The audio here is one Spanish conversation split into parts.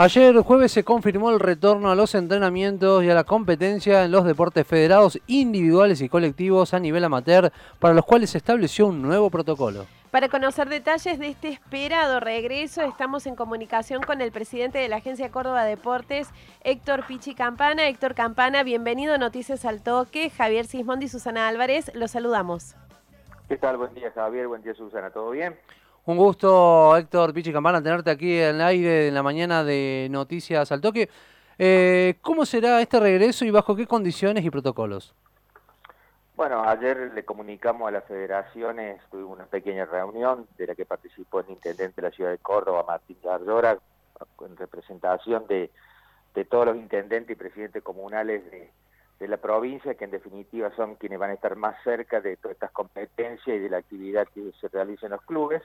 Ayer jueves se confirmó el retorno a los entrenamientos y a la competencia en los deportes federados individuales y colectivos a nivel amateur, para los cuales se estableció un nuevo protocolo. Para conocer detalles de este esperado regreso, estamos en comunicación con el presidente de la Agencia Córdoba Deportes, Héctor Pichi Campana. Héctor Campana, bienvenido a Noticias al Toque. Javier Sismondi y Susana Álvarez, los saludamos. ¿Qué tal? Buen día, Javier. Buen día, Susana. ¿Todo bien? Un gusto, Héctor Pichi Campana, tenerte aquí en el aire en la mañana de Noticias al Toque. Eh, ¿Cómo será este regreso y bajo qué condiciones y protocolos? Bueno, ayer le comunicamos a las federaciones, tuvimos una pequeña reunión de la que participó el intendente de la ciudad de Córdoba, Martín Gardora, en representación de, de todos los intendentes y presidentes comunales de, de la provincia, que en definitiva son quienes van a estar más cerca de todas estas competencias y de la actividad que se realiza en los clubes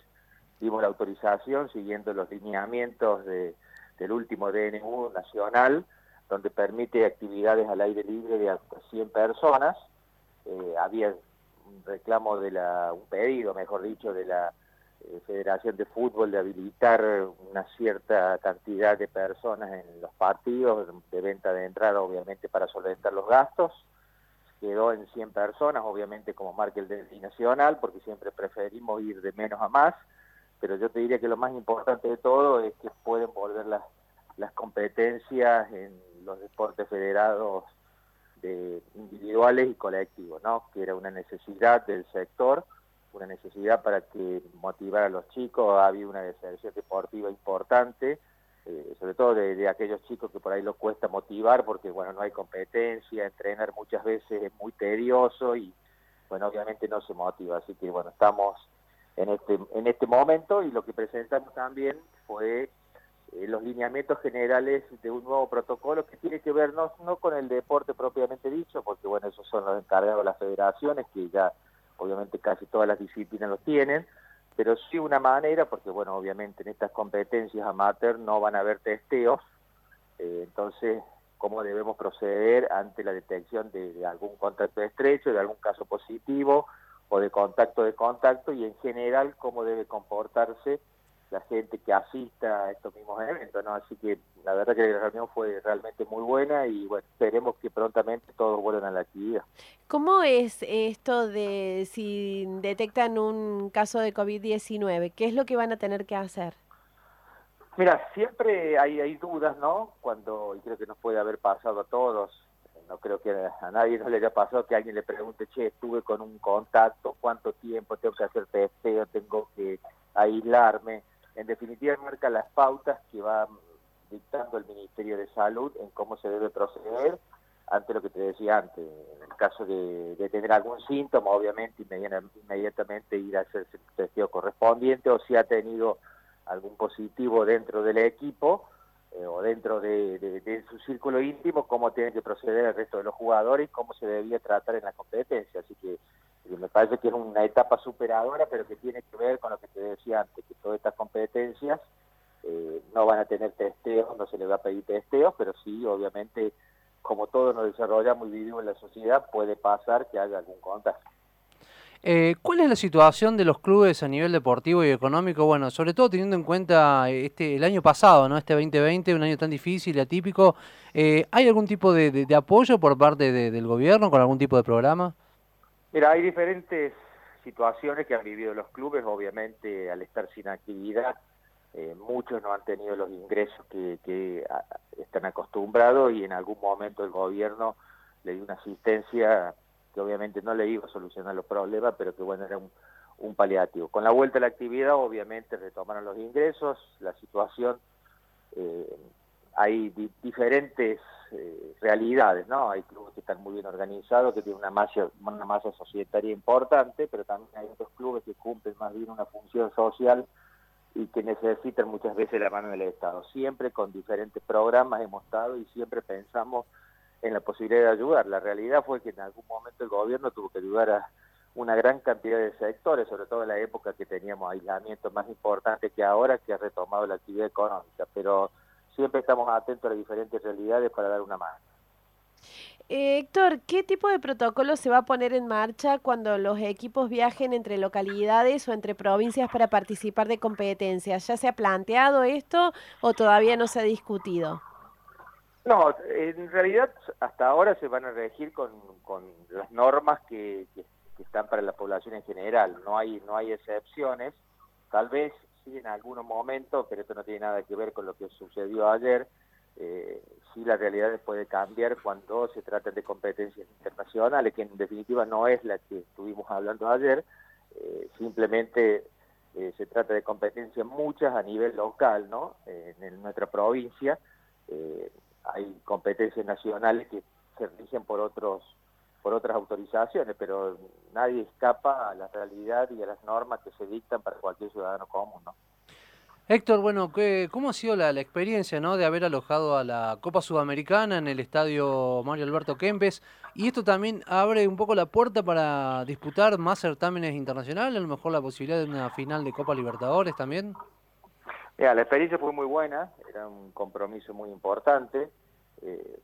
dimos la autorización siguiendo los lineamientos de, del último DNU nacional, donde permite actividades al aire libre de hasta 100 personas. Eh, había un reclamo de la, un pedido, mejor dicho, de la eh, Federación de Fútbol de habilitar una cierta cantidad de personas en los partidos, de venta de entrada, obviamente, para solventar los gastos. Quedó en 100 personas, obviamente, como marca el DNI nacional, porque siempre preferimos ir de menos a más pero yo te diría que lo más importante de todo es que pueden volver las, competencias en los deportes federados de individuales y colectivos, ¿no? que era una necesidad del sector, una necesidad para que motivar a los chicos, había una deserción deportiva importante, eh, sobre todo de, de, aquellos chicos que por ahí lo cuesta motivar porque bueno no hay competencia, entrenar muchas veces es muy tedioso y bueno obviamente no se motiva, así que bueno estamos en este, en este momento y lo que presentamos también fue eh, los lineamientos generales de un nuevo protocolo que tiene que ver no, no con el deporte propiamente dicho, porque bueno, esos son los encargados de las federaciones que ya obviamente casi todas las disciplinas los tienen, pero sí una manera, porque bueno, obviamente en estas competencias amateur no van a haber testeos, eh, entonces cómo debemos proceder ante la detección de, de algún contacto estrecho, de algún caso positivo, o de contacto de contacto y en general cómo debe comportarse la gente que asista a estos mismos eventos, ¿no? Así que la verdad que la reunión fue realmente muy buena y bueno, esperemos que prontamente todos vuelvan a la actividad. ¿Cómo es esto de si detectan un caso de COVID-19? ¿Qué es lo que van a tener que hacer? Mira, siempre hay, hay dudas, ¿no? Cuando, y creo que nos puede haber pasado a todos, no creo que a nadie no le haya pasado que alguien le pregunte, che, estuve con un contacto, cuánto tiempo tengo que hacer testeo, tengo que aislarme. En definitiva, marca las pautas que va dictando el Ministerio de Salud en cómo se debe proceder ante lo que te decía antes. En el caso de, de tener algún síntoma, obviamente, inmediatamente ir a hacer el testeo correspondiente o si ha tenido algún positivo dentro del equipo, eh, o dentro de, su círculo íntimo cómo tiene que proceder el resto de los jugadores y cómo se debía tratar en la competencia. Así que eh, me parece que es una etapa superadora, pero que tiene que ver con lo que te decía antes, que todas estas competencias eh, no van a tener testeos, no se les va a pedir testeos, pero sí, obviamente, como todos nos desarrollamos y vivimos en la sociedad, puede pasar que haya algún contagio. Eh, ¿Cuál es la situación de los clubes a nivel deportivo y económico? Bueno, sobre todo teniendo en cuenta este el año pasado, ¿no? Este 2020, un año tan difícil y atípico. Eh, ¿Hay algún tipo de, apoyo por parte del gobierno con algún tipo de programa? Mira, hay diferentes situaciones que han vivido los clubes, obviamente al estar sin actividad, eh, muchos no han tenido los ingresos que, que están acostumbrados y en algún momento el gobierno le dio una asistencia que obviamente no le iba a solucionar los problemas, pero que bueno, era un, paliativo. Con la vuelta a la actividad, obviamente retomaron los ingresos, la situación, eh, hay diferentes eh, realidades, ¿no? Hay clubes que están muy bien organizados, que tienen una masa, una masa societaria importante, pero también hay otros clubes que cumplen más bien una función social y que necesitan muchas veces la mano del Estado. Siempre con diferentes programas hemos estado y siempre pensamos en la posibilidad de ayudar. La realidad fue que en algún momento el gobierno tuvo que ayudar a una gran cantidad de sectores, sobre todo en la época que teníamos aislamiento más importante que ahora, que ha retomado la actividad económica, pero siempre estamos atentos a las diferentes realidades para dar una mano. Eh, Héctor, ¿qué tipo de protocolo se va a poner en marcha cuando los equipos viajen entre localidades o entre provincias para participar de competencias? ¿Ya se ha planteado esto o todavía no se ha discutido? No, en realidad hasta ahora se van a regir con, las normas que, están para la población en general. No hay, no hay excepciones. Tal vez sí en algunos momentos, pero esto no tiene nada que ver con lo que sucedió ayer, eh, sí la realidad puede cambiar cuando se trata de competencias internacionales, que en definitiva no es la que estuvimos hablando ayer, eh, simplemente eh, se trata de competencias muchas a nivel local, ¿no? en, nuestra provincia hay competencias nacionales que se rigen por otros por otras autorizaciones, pero nadie escapa a la realidad y a las normas que se dictan para cualquier ciudadano común, ¿no? Héctor, bueno, ¿cómo ha sido la, experiencia ¿no? de haber alojado a la Copa Sudamericana en el estadio Mario Alberto Kempes? Y esto también abre un poco la puerta para disputar más certámenes internacionales, a lo mejor la posibilidad de una final de Copa Libertadores también. Mira, la experiencia fue muy buena, era un compromiso muy importante. Eh,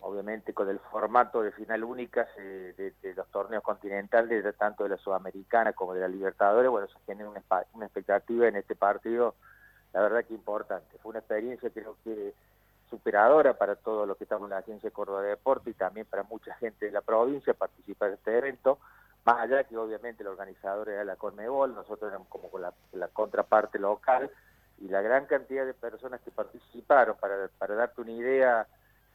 obviamente con el formato de final única de, los torneos continentales, tanto de la Sudamericana como de la Libertadores, bueno, se genera una, expectativa en este partido la verdad que importante. Fue una experiencia creo que superadora para todos los que estamos en la Agencia de Córdoba de Deporte y también para mucha gente de la provincia participar en este evento, más allá que obviamente el organizador era la Conmebol, nosotros éramos como la, contraparte local y la gran cantidad de personas que participaron, para, para darte una idea,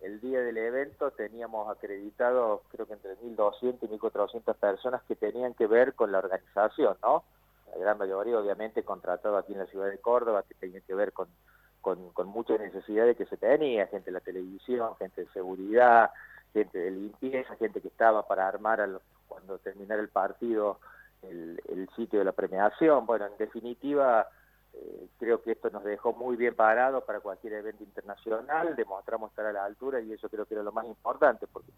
el día del evento teníamos acreditados creo que entre 1.200 y 1.400 personas que tenían que ver con la organización, ¿no? la gran mayoría obviamente contratado aquí en la ciudad de Córdoba, que tenía que ver con, con, muchas necesidades que se tenía, gente de la televisión, gente de seguridad, gente de limpieza, gente que estaba para armar cuando terminara el partido el, sitio de la premiación. Bueno, en definitiva, eh, creo que esto nos dejó muy bien parado para cualquier evento internacional, demostramos estar a la altura y eso creo que era lo más importante, porque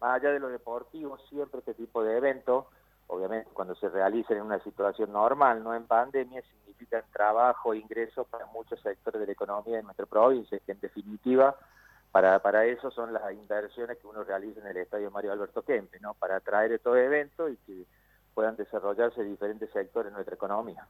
más allá de lo deportivo, siempre este tipo de eventos obviamente cuando se realicen en una situación normal, no en pandemia, significan trabajo ingresos para muchos sectores de la economía de nuestra provincia, que en definitiva para, para eso son las inversiones que uno realiza en el Estadio Mario Alberto Kempe, ¿no? para atraer estos eventos y que puedan desarrollarse diferentes sectores de nuestra economía.